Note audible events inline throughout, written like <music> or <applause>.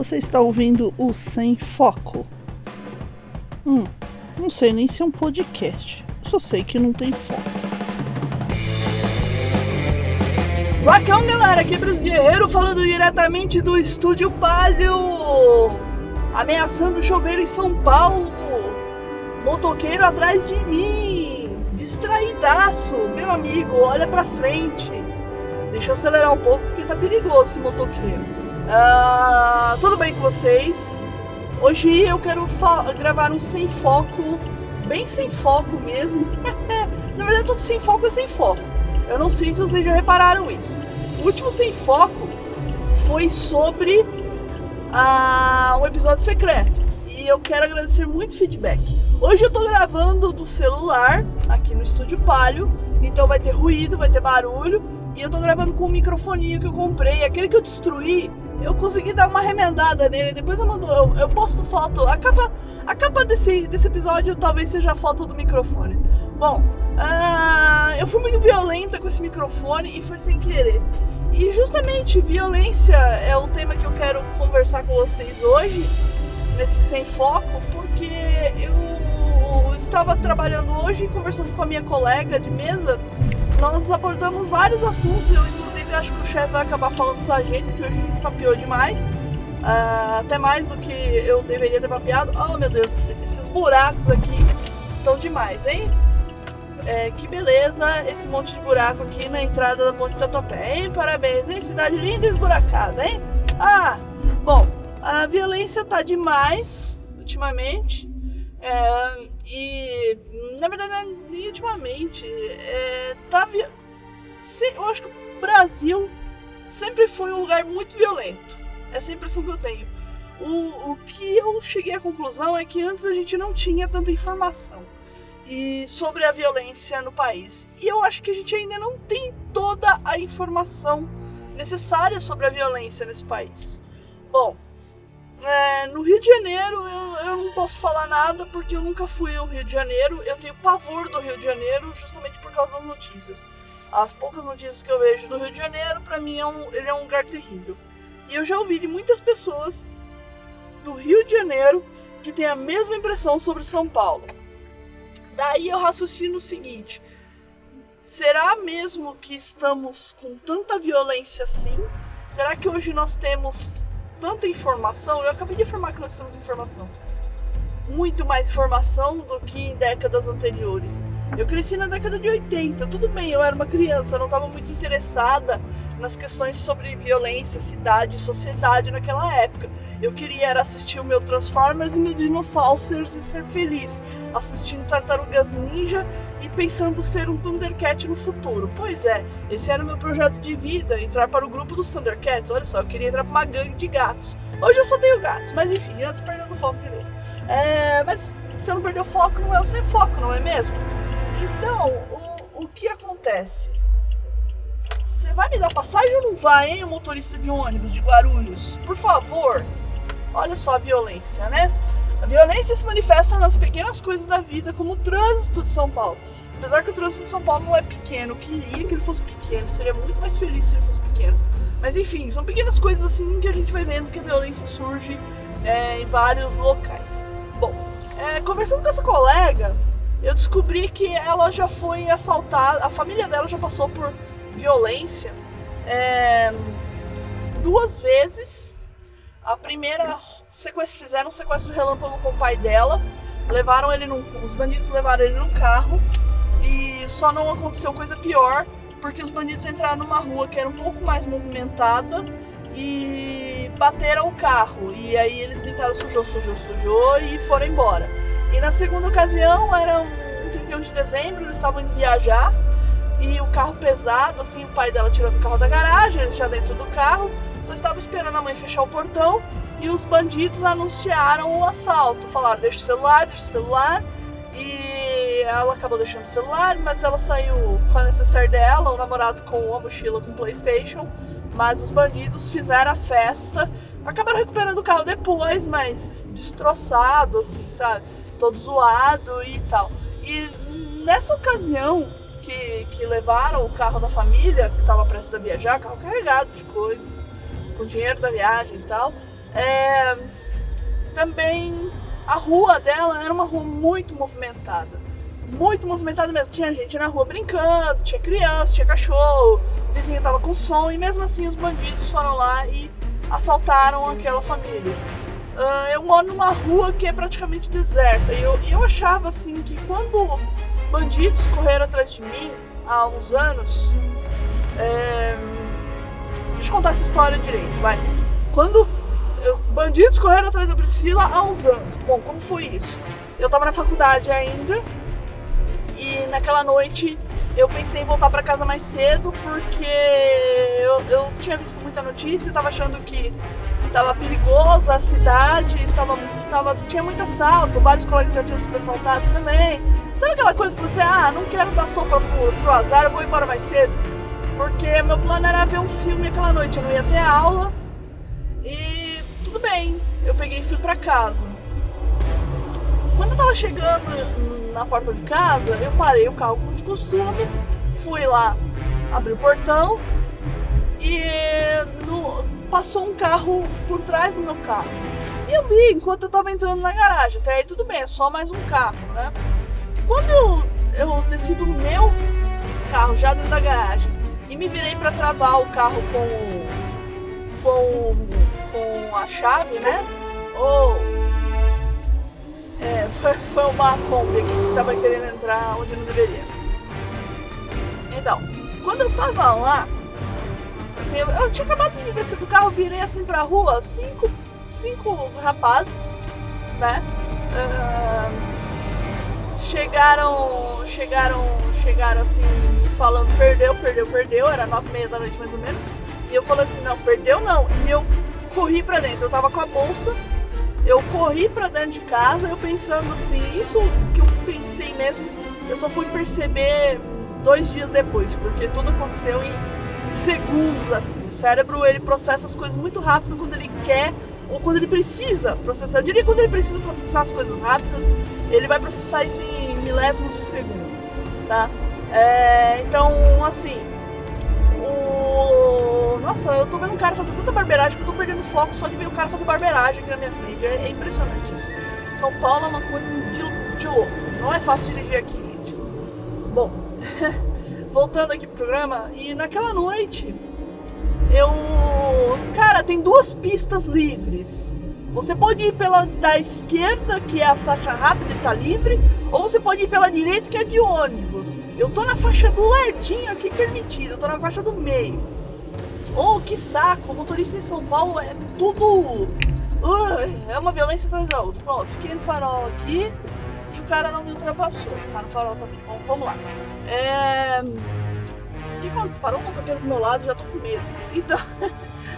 Você está ouvindo o Sem Foco. Hum, não sei nem se é um podcast. Só sei que não tem foco. Lacão, galera, aqui é Bras Guerreiro falando diretamente do Estúdio Palio. Ameaçando chover em São Paulo. Motoqueiro atrás de mim. Distraídaço, meu amigo, olha pra frente. Deixa eu acelerar um pouco porque tá perigoso esse motoqueiro. Uh, tudo bem com vocês? Hoje eu quero gravar um sem foco, bem sem foco mesmo. <laughs> Na verdade, tudo sem foco é sem foco. Eu não sei se vocês já repararam isso. O último sem foco foi sobre uh, um episódio secreto. E eu quero agradecer muito o feedback. Hoje eu tô gravando do celular, aqui no Estúdio Palio. Então vai ter ruído, vai ter barulho. E eu tô gravando com o microfoninho que eu comprei. Aquele que eu destruí, eu consegui dar uma remendada nele. Depois eu mando, eu, eu posto foto. A capa, a capa desse, desse episódio talvez seja a foto do microfone. Bom, uh, eu fui muito violenta com esse microfone e foi sem querer. E justamente violência é o tema que eu quero conversar com vocês hoje, nesse sem foco, porque eu estava trabalhando hoje conversando com a minha colega de mesa nós abordamos vários assuntos. Eu, inclusive, acho que o chefe vai acabar falando com a gente, porque hoje a gente papeou demais. Uh, até mais do que eu deveria ter papeado. Oh, meu Deus, esses buracos aqui estão demais, hein? É, que beleza esse monte de buraco aqui na entrada da Ponte Tatuapé, hein? Parabéns, hein? Cidade linda e esburacada, hein? Ah, bom, a violência tá demais ultimamente. É, e na verdade, nem ultimamente, é, tá, eu acho que Brasil sempre foi um lugar muito violento. Essa é a impressão que eu tenho. O, o que eu cheguei à conclusão é que antes a gente não tinha tanta informação e sobre a violência no país. E eu acho que a gente ainda não tem toda a informação necessária sobre a violência nesse país. Bom, é, no Rio de Janeiro eu, eu não posso falar nada porque eu nunca fui ao Rio de Janeiro. Eu tenho pavor do Rio de Janeiro justamente por causa das notícias. As poucas notícias que eu vejo do Rio de Janeiro, para mim, é um, ele é um lugar terrível. E eu já ouvi de muitas pessoas do Rio de Janeiro que têm a mesma impressão sobre São Paulo. Daí eu raciocino o seguinte: será mesmo que estamos com tanta violência assim? Será que hoje nós temos tanta informação. Eu acabei de afirmar que nós temos informação. Muito mais informação do que em décadas anteriores. Eu cresci na década de 80. Tudo bem, eu era uma criança, não estava muito interessada nas questões sobre violência, cidade, sociedade naquela época. Eu queria era assistir o meu Transformers e meu Dinossauros e ser feliz, assistindo Tartarugas Ninja e pensando ser um Thundercat no futuro. Pois é, esse era o meu projeto de vida, entrar para o grupo dos Thundercats. Olha só, eu queria entrar para uma gangue de gatos. Hoje eu só tenho gatos, mas enfim, eu tô perdendo foco de. É, mas se eu não perder o foco, não é o sem foco, não é mesmo? Então, o, o que acontece? Você vai me dar passagem ou não vai, hein, motorista de ônibus de Guarulhos? Por favor. Olha só a violência, né? A violência se manifesta nas pequenas coisas da vida, como o trânsito de São Paulo. Apesar que o trânsito de São Paulo não é pequeno, eu queria que ele fosse pequeno, seria muito mais feliz se ele fosse pequeno. Mas enfim, são pequenas coisas assim que a gente vai vendo que a violência surge é, em vários locais. É, conversando com essa colega, eu descobri que ela já foi assaltada, a família dela já passou por violência é, duas vezes. A primeira sequestro, fizeram um sequestro relâmpago com o pai dela, levaram ele num, os bandidos levaram ele num carro e só não aconteceu coisa pior porque os bandidos entraram numa rua que era um pouco mais movimentada e bateram o carro e aí eles gritaram sujou, sujou, sujou e foram embora. E na segunda ocasião era um 31 de dezembro, eles estavam indo viajar e o carro pesado, assim, o pai dela tirando o carro da garagem, já dentro do carro, só estava esperando a mãe fechar o portão e os bandidos anunciaram o assalto. Falaram: deixa o celular, deixa o celular. E ela acabou deixando o celular, mas ela saiu com a necessaire dela, o namorado com a mochila com PlayStation. Mas os bandidos fizeram a festa, acabaram recuperando o carro depois, mas destroçado, assim, sabe? Todo zoado e tal. E nessa ocasião, que, que levaram o carro da família, que estava prestes a viajar, carro carregado de coisas, com dinheiro da viagem e tal. É, também a rua dela era uma rua muito movimentada. Muito movimentada mesmo. Tinha gente na rua brincando, tinha criança, tinha cachorro, o vizinho tava com som, e mesmo assim os bandidos foram lá e assaltaram aquela família. Uh, eu moro numa rua que é praticamente deserta. E eu, eu achava assim que quando bandidos correram atrás de mim há uns anos. É... Deixa eu contar essa história direito, vai. Quando bandidos correram atrás da Priscila há uns anos. Bom, como foi isso? Eu tava na faculdade ainda e naquela noite eu pensei em voltar para casa mais cedo porque eu, eu tinha visto muita notícia, tava achando que tava perigoso a cidade, tava, tava, tinha muito assalto, vários colegas já tinham sido assaltados também. Sabe aquela coisa que você, ah, não quero dar sopa pro, pro azar, eu vou embora mais cedo? Porque meu plano era ver um filme aquela noite, eu não ia ter aula. E tudo bem, eu peguei e fui pra casa. Quando eu tava chegando na porta de casa, eu parei o carro como de costume, fui lá abrir o portão e no, passou um carro por trás do meu carro. E eu vi enquanto eu tava entrando na garagem. Até aí tudo bem, é só mais um carro, né? Quando eu, eu desci do meu carro já dentro da garagem e me virei para travar o carro com, com, com a chave, né? Ou. É, foi, foi uma aqui que tava querendo entrar onde não deveria. Então, quando eu tava lá, Assim, eu, eu, tinha acabado de descer do carro, virei assim pra rua, cinco, cinco rapazes, né? Uh, chegaram, chegaram, chegaram assim, falando perdeu, perdeu, perdeu, era nove e meia da noite mais ou menos. E eu falei assim, não, perdeu não. E eu corri pra dentro, eu tava com a bolsa, eu corri pra dentro de casa, eu pensando assim, isso que eu pensei mesmo, eu só fui perceber dois dias depois, porque tudo aconteceu em segundos assim. O cérebro ele processa as coisas muito rápido quando ele quer ou quando ele precisa processar. Eu diria que quando ele precisa processar as coisas rápidas, ele vai processar isso em milésimos de segundo, tá? É, então, assim. Nossa, eu tô vendo um cara fazer tanta barbeiragem que eu tô perdendo foco só de ver o cara fazer barbeiragem aqui na minha frente. É, é impressionante isso. São Paulo é uma coisa de, de louco. Não é fácil dirigir aqui, gente. Bom... <laughs> voltando aqui pro programa, e naquela noite eu. Cara, tem duas pistas livres. Você pode ir pela da esquerda, que é a faixa rápida e tá livre, ou você pode ir pela direita, que é de ônibus. Eu tô na faixa do ladinho aqui permitido, eu tô na faixa do meio. Oh, que saco! Motorista em São Paulo é tudo. Uh, é uma violência atrás da outra. Pronto, fiquei no farol aqui e o cara não me ultrapassou. Tá no farol também. Bom, vamos lá. É... Que quando parou um motoqueiro do meu lado, já tô com medo. Então, <laughs>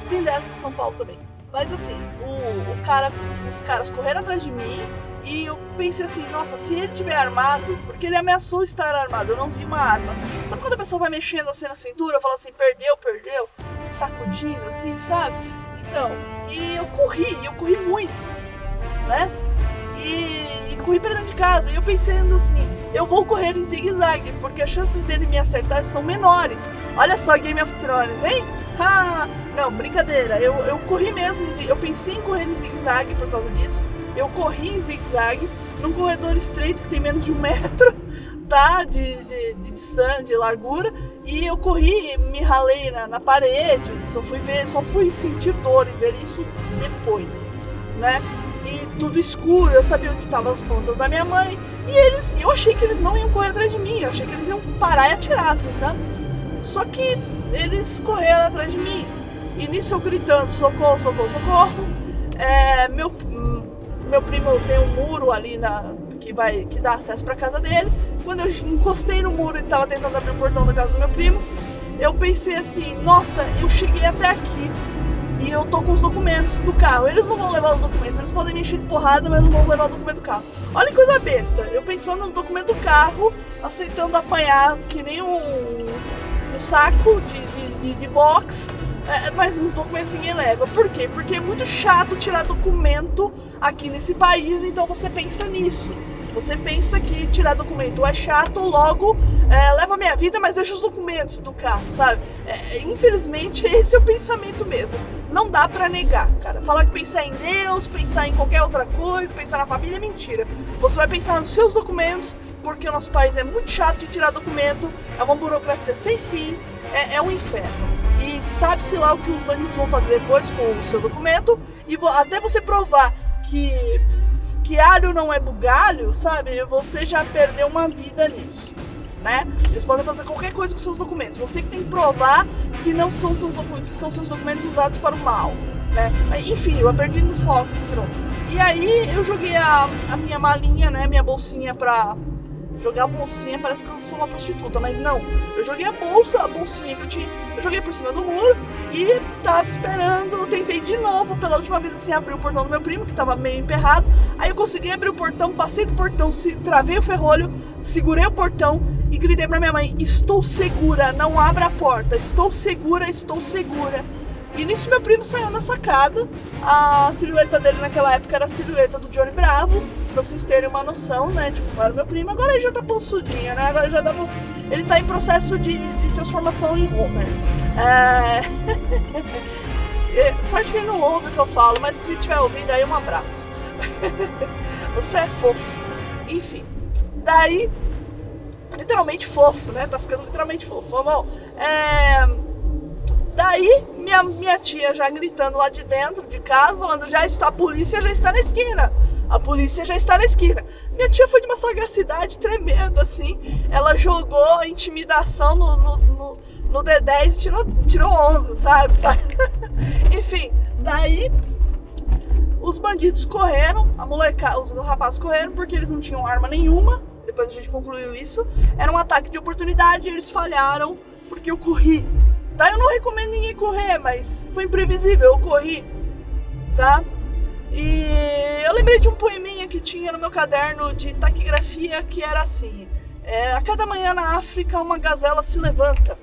tem dessa em São Paulo também. Mas assim, o, o cara, os caras correram atrás de mim e eu pensei assim, nossa, se ele tiver armado, porque ele ameaçou estar armado, eu não vi uma arma. Sabe quando a pessoa vai mexendo assim na cintura, fala assim, perdeu, perdeu, sacudindo assim, sabe? Então, e eu corri, eu corri muito, né? E, e corri pra dentro de casa. E eu pensando assim, eu vou correr em zigue-zague, porque as chances dele me acertar são menores. Olha só Game of Thrones, hein? Ah, não, brincadeira. Eu, eu corri mesmo, eu pensei em correr em zigue-zague por causa disso. Eu corri em zigue-zague num corredor estreito que tem menos de um metro, <laughs> tá? De, de, de de largura. E eu corri, me ralei na, na parede. Só fui ver, só fui sentir dor e ver isso depois, né? e tudo escuro, eu sabia onde estavam as contas da minha mãe. E eles, eu achei que eles não iam correr atrás de mim, eu achei que eles iam parar e atirar, assim, sabe? Só que eles correram atrás de mim. E nisso eu gritando, socorro, socorro, socorro. É, meu, meu primo tem um muro ali na, que, vai, que dá acesso para casa dele. Quando eu encostei no muro e estava tentando abrir o portão da casa do meu primo, eu pensei assim, nossa, eu cheguei até aqui e eu tô com os documentos do carro. Eles não vão levar os documentos, eles podem me encher de porrada, mas não vão levar o documento do carro. Olha que coisa besta. Eu pensando no documento do carro, aceitando apanhar que nem um, um saco de, de, de box. É, mas os documentos ninguém leva. Por quê? Porque é muito chato tirar documento aqui nesse país, então você pensa nisso. Você pensa que tirar documento é chato, logo é, leva a minha vida, mas deixa os documentos do carro, sabe? É, infelizmente, <laughs> esse é o pensamento mesmo. Não dá para negar, cara. Falar que pensar em Deus, pensar em qualquer outra coisa, pensar na família é mentira. Você vai pensar nos seus documentos, porque o nosso país é muito chato de tirar documento, é uma burocracia sem fim, é, é um inferno. Sabe-se lá o que os bandidos vão fazer depois com o seu documento, e até você provar que que alho não é bugalho, sabe? Você já perdeu uma vida nisso, né? Eles podem fazer qualquer coisa com seus documentos. Você que tem que provar que não são seus documentos, são seus documentos usados para o mal, né? Enfim, eu perdi no foco, pronto. E aí eu joguei a, a minha malinha, né? Minha bolsinha pra jogar a bolsinha, parece que eu sou uma prostituta, mas não. Eu joguei a bolsa, a bolsinha que eu tinha, eu joguei por cima do muro e tava esperando. Eu tentei de novo, pela última vez assim, abrir o portão do meu primo, que tava meio emperrado. Aí eu consegui abrir o portão, passei do portão, se, travei o ferrolho, segurei o portão e gritei pra minha mãe: Estou segura, não abra a porta, estou segura, estou segura. E nisso meu primo saiu na sacada. A silhueta dele naquela época era a silhueta do Johnny Bravo, pra vocês terem uma noção, né? Tipo, era meu primo, agora ele já tá possudinho, né? Agora já dá. Ele tá em processo de, de transformação em Homer. É... <laughs> é... Sorte que ele não ouve o que eu falo, mas se tiver ouvindo aí, um abraço. <laughs> Você é fofo. Enfim. Daí. Literalmente fofo, né? Tá ficando literalmente fofo. Bom, é Daí, minha, minha tia já gritando lá de dentro de casa, falando: já está, a polícia já está na esquina. A polícia já está na esquina. Minha tia foi de uma sagacidade tremenda, assim. Ela jogou a intimidação no, no, no, no D10 e tirou, tirou 11, sabe? <laughs> Enfim, daí os bandidos correram, a moleca, os rapazes correram porque eles não tinham arma nenhuma. Depois a gente concluiu isso. Era um ataque de oportunidade eles falharam porque eu corri Tá? Eu não recomendo ninguém correr, mas foi imprevisível, eu corri, tá? E eu lembrei de um poeminha que tinha no meu caderno de taquigrafia que era assim: é, A cada manhã na África uma gazela se levanta.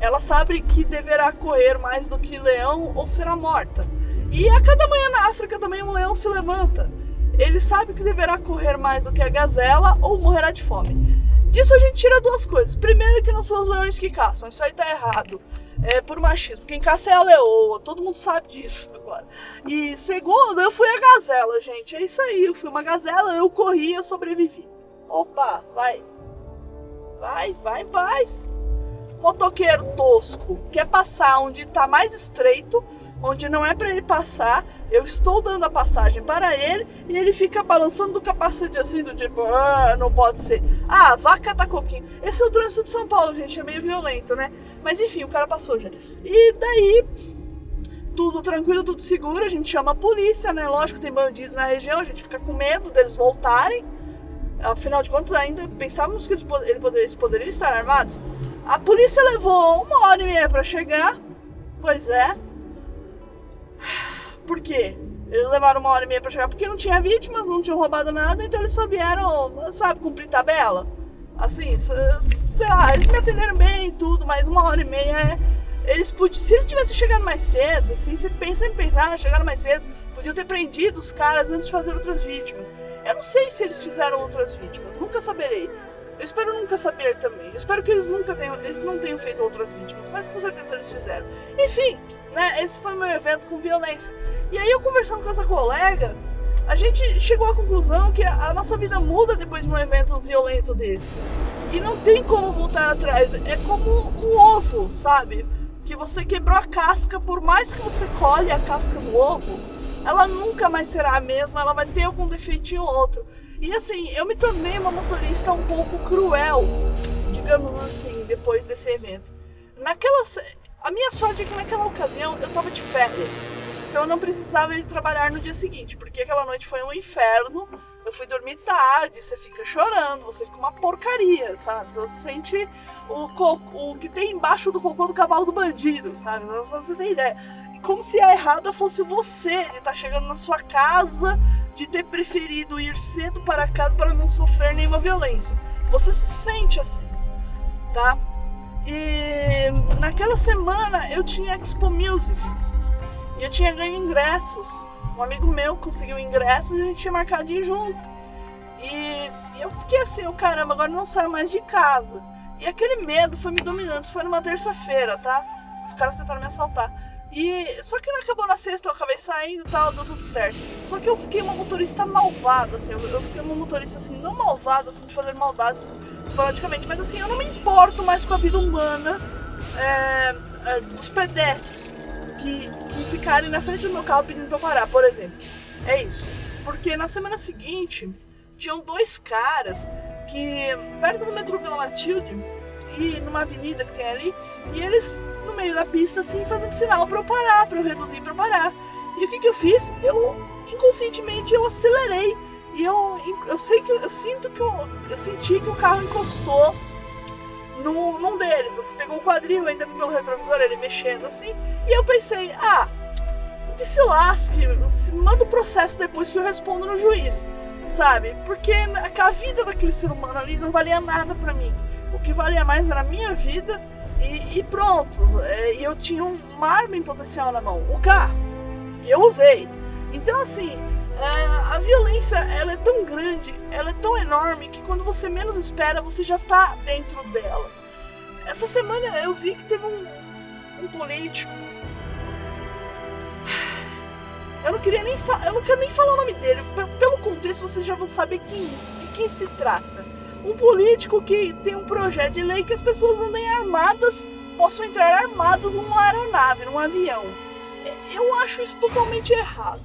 Ela sabe que deverá correr mais do que leão ou será morta. E a cada manhã na África também um leão se levanta. Ele sabe que deverá correr mais do que a gazela ou morrerá de fome. Disso a gente tira duas coisas. Primeiro, que não são os leões que caçam, isso aí tá errado é, por machismo. Quem caça é a leoa, todo mundo sabe disso agora. E segundo, eu fui a gazela, gente. É isso aí, eu fui uma gazela, eu corri, eu sobrevivi. Opa, vai. Vai, vai em paz. Motoqueiro tosco quer passar onde está mais estreito, onde não é para ele passar. Eu estou dando a passagem para ele e ele fica balançando do capacete assim, do tipo, ah, não pode ser. Ah, vaca tá coquinho. Esse é o trânsito de São Paulo, gente, é meio violento, né? Mas enfim, o cara passou já. E daí, tudo tranquilo, tudo seguro, a gente chama a polícia, né? Lógico, tem bandidos na região, a gente fica com medo deles voltarem. Afinal de contas, ainda pensávamos que eles, eles poderiam estar armados. A polícia levou uma hora e meia para chegar. Pois é. Por quê? Eles levaram uma hora e meia pra chegar porque não tinha vítimas, não tinham roubado nada, então eles só vieram, sabe, cumprir tabela. Assim, sei lá, eles me atenderam bem e tudo, mas uma hora e meia é. Eles podiam. Se eles tivessem chegado mais cedo, assim, você pensa em pensar, ah, chegaram mais cedo, podiam ter prendido os caras antes de fazer outras vítimas. Eu não sei se eles fizeram outras vítimas, nunca saberei. Eu espero nunca saber também. Eu espero que eles nunca tenham, eles não tenham feito outras vítimas, mas com certeza eles fizeram. Enfim, né? Esse foi meu evento com violência. E aí eu conversando com essa colega, a gente chegou à conclusão que a nossa vida muda depois de um evento violento desse. E não tem como voltar atrás. É como um ovo, sabe? Que você quebrou a casca, por mais que você colhe a casca do ovo, ela nunca mais será a mesma, ela vai ter algum defeitinho ou outro. E assim, eu me tornei uma motorista um pouco cruel, digamos assim, depois desse evento. Naquela. A minha sorte é que naquela ocasião eu tava de férias. Então eu não precisava ir trabalhar no dia seguinte, porque aquela noite foi um inferno. Eu fui dormir tarde, você fica chorando, você fica uma porcaria, sabe? Você sente o, o que tem embaixo do cocô do cavalo do bandido, sabe? Não você tem ideia. Como se a errada fosse você, ele tá chegando na sua casa de ter preferido ir cedo para casa para não sofrer nenhuma violência. Você se sente assim, tá? E naquela semana eu tinha Expo Music e eu tinha ganho ingressos. Um amigo meu conseguiu ingressos e a gente tinha marcado de ir junto. E, eu fiquei assim, oh, caramba, agora não saio mais de casa. E aquele medo foi me dominando. Isso foi numa terça-feira, tá? Os caras tentaram me assaltar. E só que não acabou na sexta, eu acabei saindo e tal, deu tudo certo. Só que eu fiquei uma motorista malvada, assim, eu, fiquei uma motorista assim, não malvada, assim, de fazer maldades esporadicamente, mas assim, eu não me importo mais com a vida humana é, é, dos pedestres que, que ficarem na frente do meu carro pedindo pra eu parar, por exemplo. É isso. Porque na semana seguinte, tinham dois caras que, perto do metrô Vila Matilde, e numa avenida que tem ali, e eles no meio da pista, assim, fazendo sinal para eu parar, para eu reduzir para parar. E o que, que eu fiz? Eu inconscientemente eu acelerei. E eu, eu sei que eu sinto que eu, eu senti que o carro encostou num, num deles. Assim, pegou o quadril, ainda pelo retrovisor ele mexendo assim. E eu pensei, ah, que se lasque, manda o processo depois que eu respondo no juiz, sabe? Porque a vida daquele ser humano ali não valia nada para mim. O que valia mais era a minha vida e, e pronto. É, e eu tinha uma arma em potencial na mão, o. E eu usei. Então, assim, é, a violência ela é tão grande, ela é tão enorme que quando você menos espera, você já tá dentro dela. Essa semana eu vi que teve um, um político. Eu não queria nem eu não quero nem falar o nome dele. Pelo contexto, vocês já vão saber quem, de quem se trata um político que tem um projeto de lei que as pessoas andem armadas, possam entrar armadas numa aeronave, num avião. Eu acho isso totalmente errado.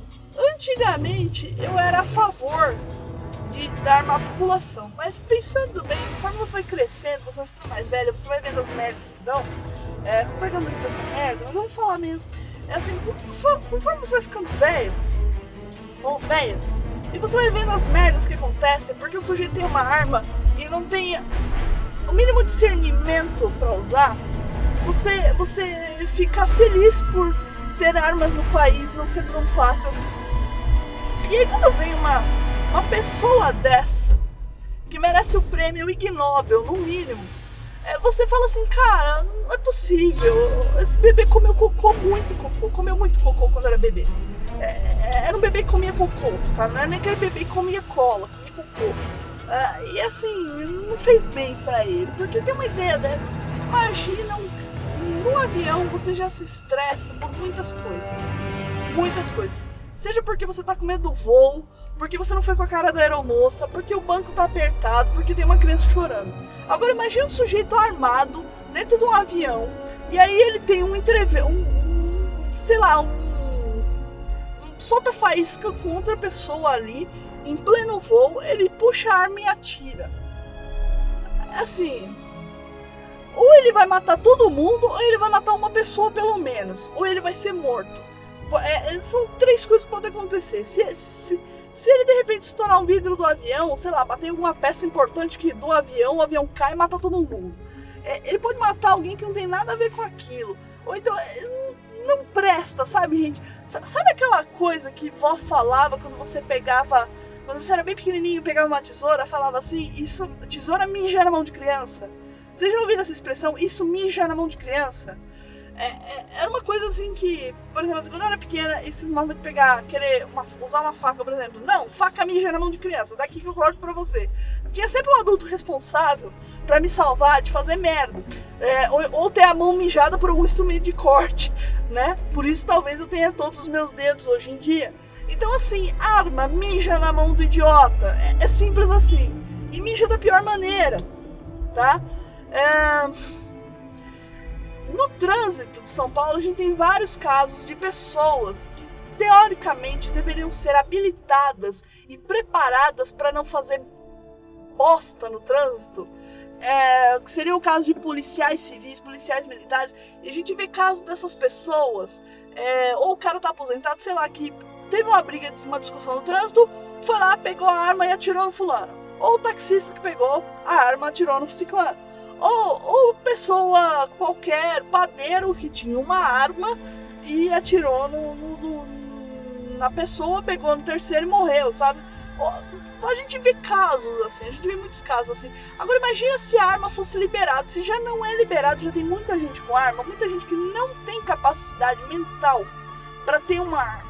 Antigamente eu era a favor de dar uma população, mas pensando bem, conforme você vai crescendo, você vai ficando mais velha, você vai vendo as merdas que dão, é, pegando a expressão merda, mas vamos falar mesmo. É assim, conforme você vai ficando velho, ou velho, e você vai vendo as merdas que acontecem, porque o sujeito tem uma arma não tem o mínimo discernimento para usar, você, você fica feliz por ter armas no país não ser tão fácil assim. E aí quando vem uma, uma pessoa dessa, que merece o prêmio Ig Nobel, no mínimo, é, você fala assim, cara, não é possível. Esse bebê comeu cocô, muito cocô, comeu muito cocô quando era bebê. É, é era um bebê que comia cocô, sabe? Não era nem aquele bebê que comia cola, comia cocô. Uh, e assim, não fez bem para ele, porque tem uma ideia dessa. Imagina, um, no avião você já se estressa por muitas coisas. Muitas coisas. Seja porque você tá com medo do voo, porque você não foi com a cara da aeromoça, porque o banco tá apertado, porque tem uma criança chorando. Agora imagine um sujeito armado dentro de um avião, e aí ele tem um entreve... um, um sei lá, um solta faísca com outra pessoa ali em pleno voo, ele puxa a arma e atira. Assim. Ou ele vai matar todo mundo, ou ele vai matar uma pessoa pelo menos. Ou ele vai ser morto. É, é, são três coisas que podem acontecer. Se, se, se ele de repente estourar um vidro do avião, sei lá, bater alguma peça importante que do avião, o avião cai e mata todo mundo. É, ele pode matar alguém que não tem nada a ver com aquilo. Ou então, é, não presta, sabe, gente? Sabe aquela coisa que vó falava quando você pegava quando você era bem pequenininho, pegava uma tesoura, falava assim: Isso, tesoura mija na mão de criança. Vocês já ouviram essa expressão? Isso mija na mão de criança? É, é, era uma coisa assim que, por exemplo, quando eu era pequena, esses modos de pegar, querer uma, usar uma faca, por exemplo. Não, faca mija na mão de criança, daqui que eu corto pra você. Tinha sempre um adulto responsável para me salvar de fazer merda. É, ou, ou, ter a mão mijada por algum instrumento de corte, né? Por isso talvez eu tenha todos os meus dedos hoje em dia. Então, assim, arma, mija na mão do idiota. É, é simples assim. E mija da pior maneira, tá? É... Trânsito de São Paulo, a gente tem vários casos de pessoas que, teoricamente, deveriam ser habilitadas e preparadas para não fazer bosta no trânsito. É, seria o caso de policiais civis, policiais militares, e a gente vê casos dessas pessoas, é, ou o cara tá aposentado, sei lá, que teve uma briga, uma discussão no trânsito, foi lá, pegou a arma e atirou no fulano. Ou o taxista que pegou a arma e atirou no ciclano. Ou, ou pessoa qualquer, padeiro que tinha uma arma e atirou no, no, no, na pessoa, pegou no terceiro e morreu, sabe? A gente vê casos assim, a gente vê muitos casos assim. Agora imagina se a arma fosse liberada, se já não é liberado, já tem muita gente com arma, muita gente que não tem capacidade mental para ter uma arma.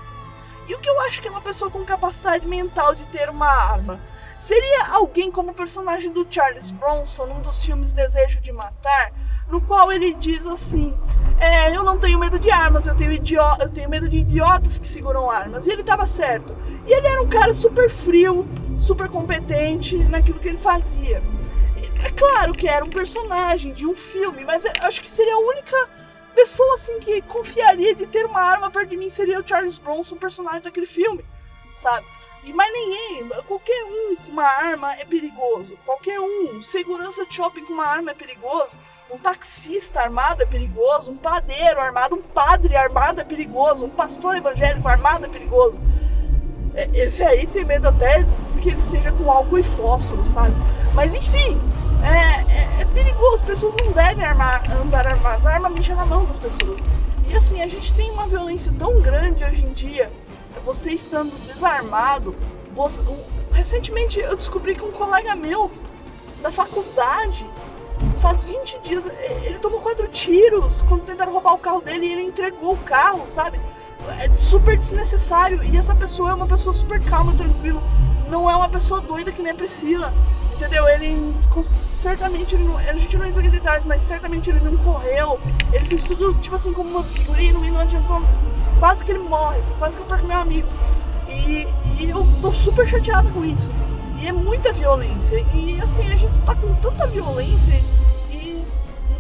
E o que eu acho que é uma pessoa com capacidade mental de ter uma arma? Seria alguém como o personagem do Charles Bronson num dos filmes Desejo de Matar, no qual ele diz assim: é, Eu não tenho medo de armas, eu tenho, eu tenho medo de idiotas que seguram armas. E ele estava certo. E ele era um cara super frio, super competente naquilo que ele fazia. É claro que era um personagem de um filme, mas acho que seria a única pessoa assim que confiaria de ter uma arma perto de mim seria o Charles Bronson, personagem daquele filme, sabe? Mais ninguém, qualquer um com uma arma é perigoso. Qualquer um, segurança de shopping com uma arma é perigoso. Um taxista armado é perigoso. Um padeiro armado, um padre armado é perigoso. Um pastor evangélico armado é perigoso. É, esse aí tem medo até que ele esteja com álcool e fósforo, sabe? Mas enfim, é, é, é perigoso. As pessoas não devem armar, andar armadas. A arma mexe na mão das pessoas. E assim, a gente tem uma violência tão grande hoje em dia você estando desarmado. Você... Recentemente eu descobri que um colega meu da faculdade, faz 20 dias, ele tomou quatro tiros quando tentaram roubar o carro dele e ele entregou o carro, sabe? É super desnecessário. E essa pessoa é uma pessoa super calma, tranquila. Não é uma pessoa doida que nem a Priscila. Entendeu? Ele certamente ele não, a gente não entrou em detalhes, mas certamente ele não correu. Ele fez tudo tipo assim como uma figurino e não adiantou quase que ele morre, assim, quase que eu perco meu amigo. E, e eu tô super chateada com isso. E é muita violência. E assim, a gente tá com tanta violência e.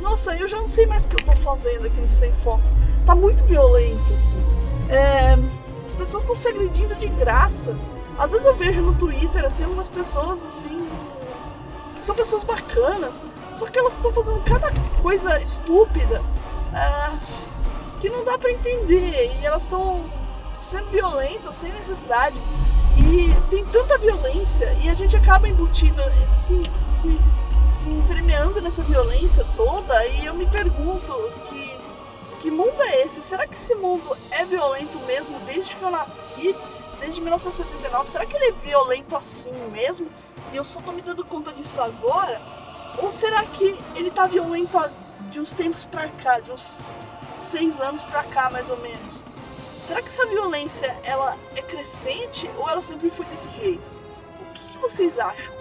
Nossa, eu já não sei mais o que eu tô fazendo aqui no Sem Foco. Tá muito violento, assim. É, as pessoas estão se agredindo de graça. Às vezes eu vejo no Twitter, assim, umas pessoas assim. que são pessoas bacanas. Só que elas estão fazendo cada coisa estúpida. É, que não dá para entender. E elas estão sendo violentas sem necessidade. E tem tanta violência e a gente acaba embutido, se, se, se entremeando nessa violência toda. E eu me pergunto que, que mundo é esse? Será que esse mundo é violento mesmo desde que eu nasci? Desde 1979? Será que ele é violento assim mesmo? E eu só tô me dando conta disso agora? Ou será que ele tá violento de uns tempos pra cá, de uns seis anos pra cá, mais ou menos. Será que essa violência ela é crescente ou ela sempre foi desse jeito? O que, que vocês acham?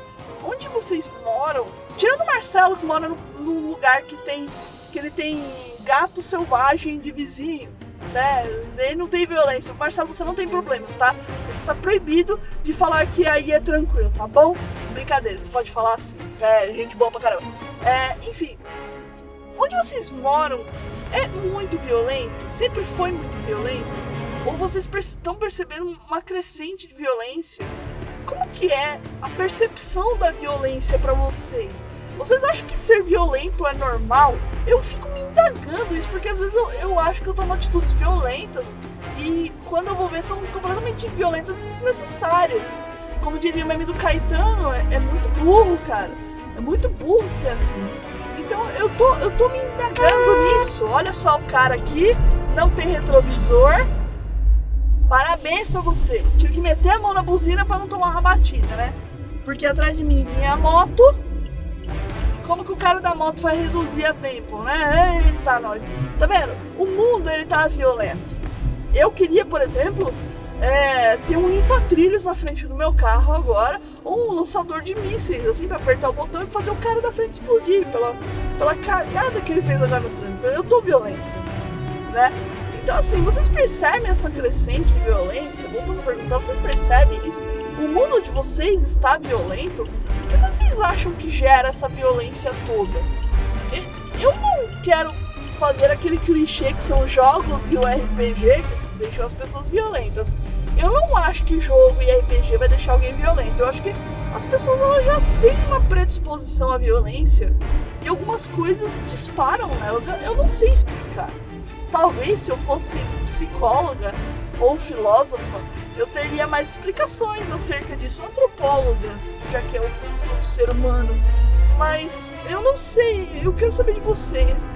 Onde vocês moram? Tirando o Marcelo que mora num lugar que tem que ele tem gato selvagem de vizinho, né? Ele não tem violência. Marcelo, você não tem problemas, tá? Você tá proibido de falar que aí é tranquilo, tá bom? Brincadeira, você pode falar assim, você é gente boa pra caramba. É, enfim, onde vocês moram é muito violento? Sempre foi muito violento? Ou vocês estão percebendo uma crescente de violência? Como que é a percepção da violência para vocês? Vocês acham que ser violento é normal? Eu fico me indagando isso, porque às vezes eu, eu acho que eu tomo atitudes violentas e quando eu vou ver são completamente violentas e desnecessárias. Como diria o meme do Caetano, é, é muito burro, cara. É muito burro ser assim. Eu tô, eu tô me indagando nisso. Olha só o cara aqui, não tem retrovisor. Parabéns para você. Tive que meter a mão na buzina para não tomar uma batida, né? Porque atrás de mim vinha a moto. Como que o cara da moto vai reduzir a tempo, né? Eita, nós. Tá vendo? O mundo ele tá violento. Eu queria, por exemplo, é, ter um limpa-trilhos na frente do meu carro agora, ou um lançador de mísseis, assim, pra apertar o botão e fazer o cara da frente explodir pela, pela cagada que ele fez agora no trânsito. Eu tô violento, né? Então, assim, vocês percebem essa crescente de violência? Voltando a perguntar, vocês percebem isso? O mundo de vocês está violento? O que vocês acham que gera essa violência toda? Eu não quero fazer aquele clichê que são jogos e o RPG que deixam as pessoas violentas. Eu não acho que jogo e RPG vai deixar alguém violento. Eu acho que as pessoas elas já têm uma predisposição à violência e algumas coisas disparam nelas. Eu, não sei explicar. Talvez se eu fosse psicóloga ou filósofa, eu teria mais explicações acerca disso. Antropóloga, já que é o estudo do ser humano. Mas eu não sei, eu quero saber de vocês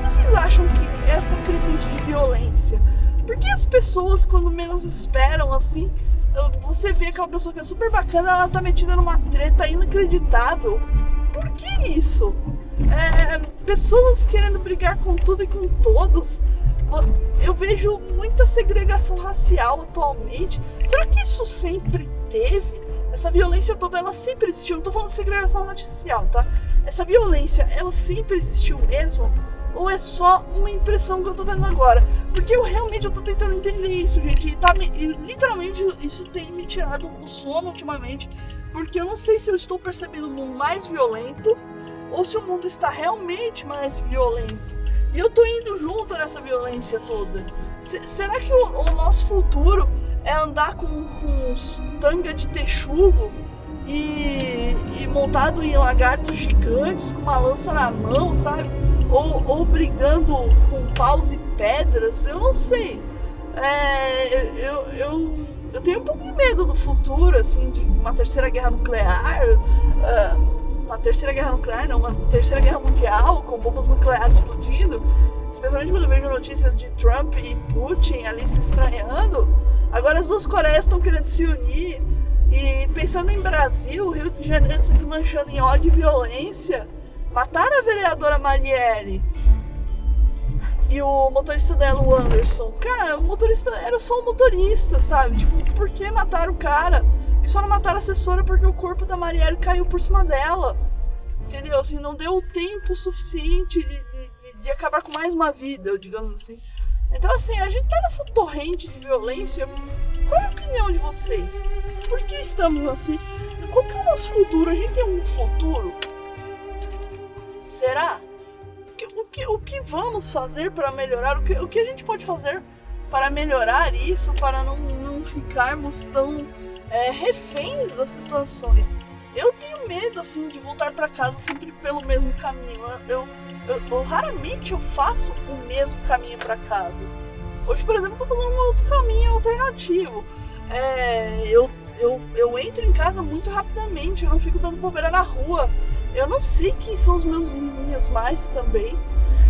que vocês acham que essa crescente de violência? Por que as pessoas, quando menos esperam, assim, você vê aquela pessoa que é super bacana, ela tá metida numa treta inacreditável? Por que isso? É, pessoas querendo brigar com tudo e com todos. Eu vejo muita segregação racial atualmente. Será que isso sempre teve? Essa violência toda, ela sempre existiu. Não tô falando de segregação racial, tá? Essa violência, ela sempre existiu mesmo? Ou é só uma impressão que eu tô tendo agora? Porque eu realmente eu tô tentando entender isso, gente. E, tá me, e literalmente isso tem me tirado o sono ultimamente. Porque eu não sei se eu estou percebendo o mundo mais violento ou se o mundo está realmente mais violento. E eu tô indo junto nessa violência toda. C será que o, o, nosso futuro é andar com, com uns tanga de texugo e, e montado em lagartos gigantes com uma lança na mão, sabe? Ou, ou brigando com paus e pedras, eu não sei. É, eu, eu, eu tenho um pouco de medo do futuro, assim, de uma terceira guerra nuclear. Uh, uma terceira guerra nuclear, não, uma terceira guerra mundial com bombas nucleares explodindo, especialmente quando eu vejo notícias de Trump e Putin ali se estranhando. Agora as duas Coreias estão querendo se unir e pensando em Brasil, Rio de Janeiro se desmanchando em ódio e violência, mataram a vereadora Marielle e o motorista dela, o Anderson. Cara, o motorista era só um motorista, sabe? Tipo, por que mataram o cara? E só não mataram a assessora porque o corpo da Marielle caiu por cima dela. Entendeu? Assim, não deu tempo suficiente de, de, de acabar com mais uma vida, digamos assim. Então, assim, a gente tá nessa torrente de violência. Qual é a opinião de vocês? Por que estamos assim? Qual que é o nosso futuro? A gente tem um futuro? Será? O que, o que, vamos fazer para melhorar? O que, o que a gente pode fazer para melhorar isso? Para não, não ficarmos tão é, reféns das situações. Eu tenho medo, assim, de voltar para casa sempre pelo mesmo caminho. Eu, eu, eu, raramente eu faço o mesmo caminho para casa. Hoje, por exemplo, eu tô fazendo um outro caminho alternativo. É, eu, eu, eu entro em casa muito rapidamente, eu não fico dando bobeira na rua. Eu não sei quem são os meus vizinhos mais também.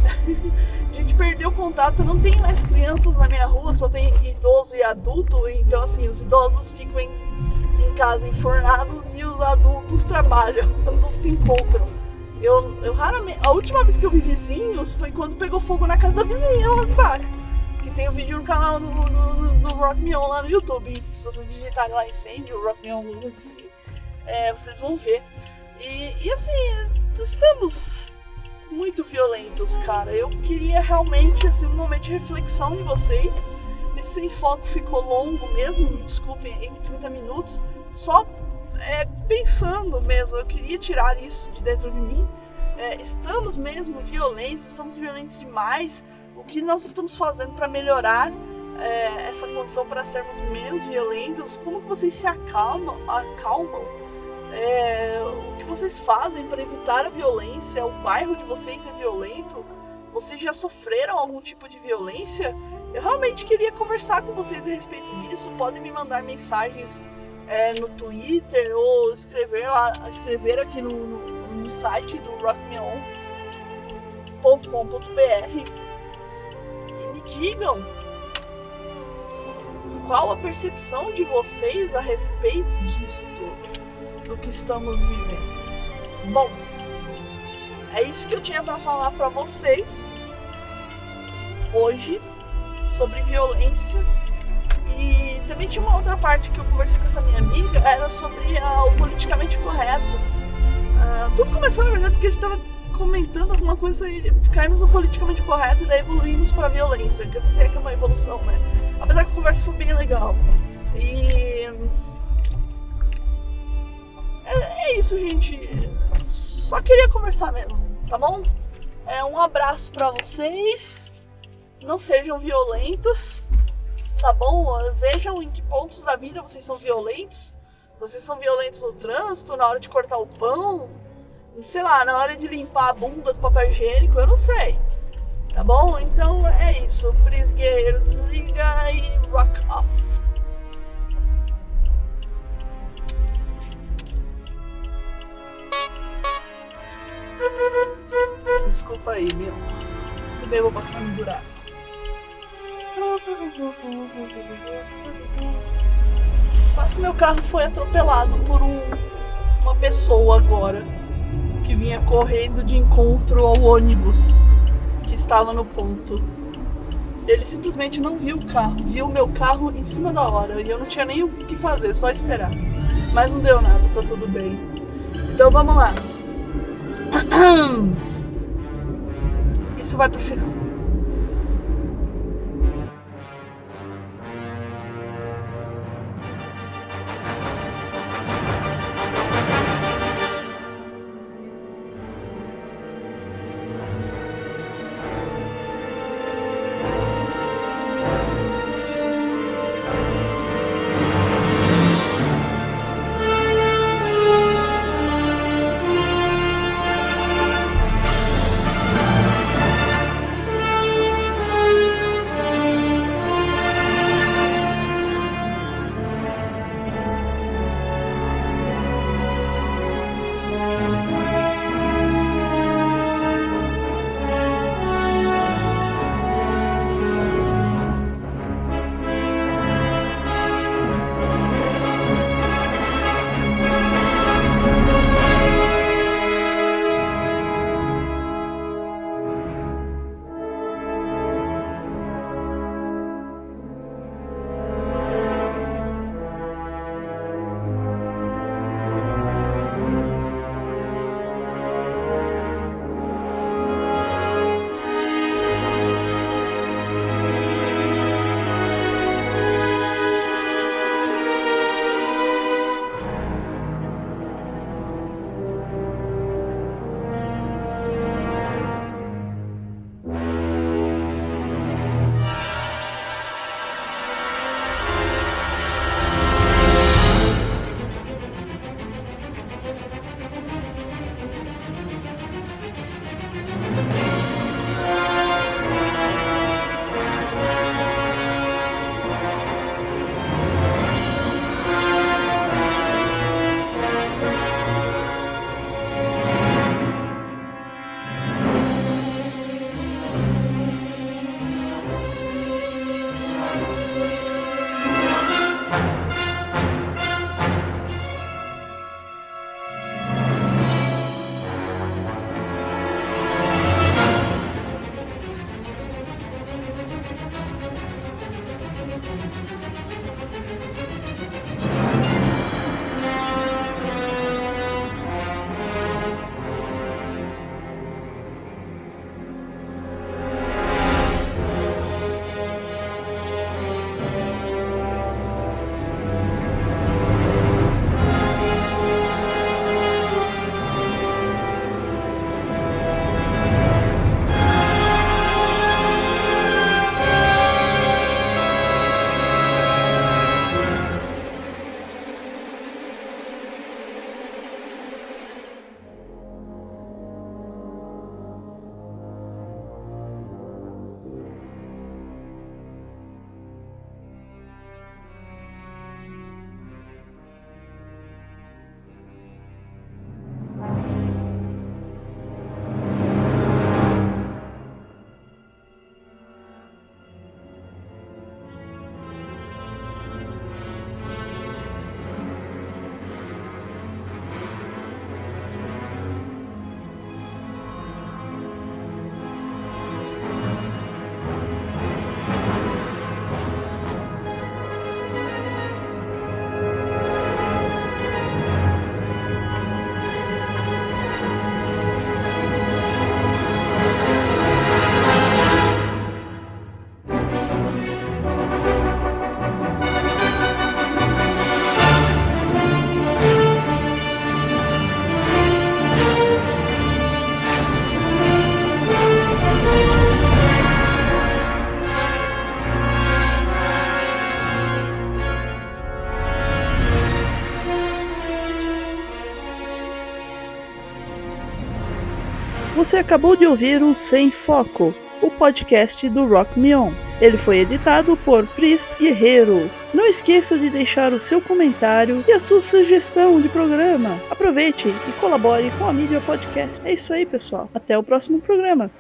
<laughs> a gente perdeu contato, não tem mais crianças na minha rua, só tem idoso e adulto, então assim, os idosos ficam em em casa enfornados e os adultos trabalham, <laughs> não se encontram. Eu, eu raramente. A última vez que eu vi vizinhos foi quando pegou fogo na casa da vizinha lá embaixo. Que tem o um vídeo no canal do, do, do Rock Me On lá no YouTube. Se vocês digitarem lá incêndio, Rock Me On, assim, é, vocês vão ver. E, e assim, estamos muito violentos, cara. Eu queria realmente, assim, um momento de reflexão de vocês esse sem foco ficou longo mesmo, me desculpem, em 30 minutos, só é, pensando mesmo, eu queria tirar isso de dentro de mim. É, estamos mesmo violentos, estamos violentos demais. O que nós estamos fazendo para melhorar é, essa condição para sermos menos violentos? Como que vocês se acalmam? acalmam? É, o que vocês fazem para evitar a violência? O bairro de vocês é violento? Vocês já sofreram algum tipo de violência? Eu realmente queria conversar com vocês a respeito disso. Podem me mandar mensagens é, no Twitter ou escrever lá, escrever aqui no, no, no site do rockmeon.com.br e me digam qual a percepção de vocês a respeito disso do que estamos vivendo. Bom, é isso que eu tinha para falar para vocês hoje sobre violência. E também tinha uma outra parte que eu conversei com essa minha amiga, era sobre o politicamente correto. Uh, tudo começou, na verdade, porque a gente estava comentando alguma coisa e caímos no politicamente correto e daí evoluímos para violência, que sei que é uma evolução, né? Apesar que a conversa foi bem legal. E. É, é isso, gente. Só queria conversar mesmo, tá bom? É, um abraço para vocês não sejam violentos, tá bom? Vejam em que pontos da vida vocês são violentos. Vocês são violentos no trânsito, na hora de cortar o pão, sei lá, na hora de limpar a bunda do papel higiênico, eu não sei. Tá bom? Então é isso. Pris Guerreiro desliga e rock off. Aí, meu. Eu vou passar no buraco. Quase que meu carro foi atropelado por um, uma pessoa agora que vinha correndo de encontro ao ônibus que estava no ponto. Ele simplesmente não viu o carro, viu meu carro em cima da hora e eu não tinha nem o que fazer, só esperar. Mas não deu nada, tá tudo bem. Então vamos lá. <clears throat> Isso vai pro final. Você acabou de ouvir o Sem Foco, o podcast do Rock Me On. Ele foi editado por Pris Guerreiro. Não esqueça de deixar o seu comentário e a sua sugestão de programa. Aproveite e colabore com a mídia podcast. É isso aí, pessoal. Até o próximo programa.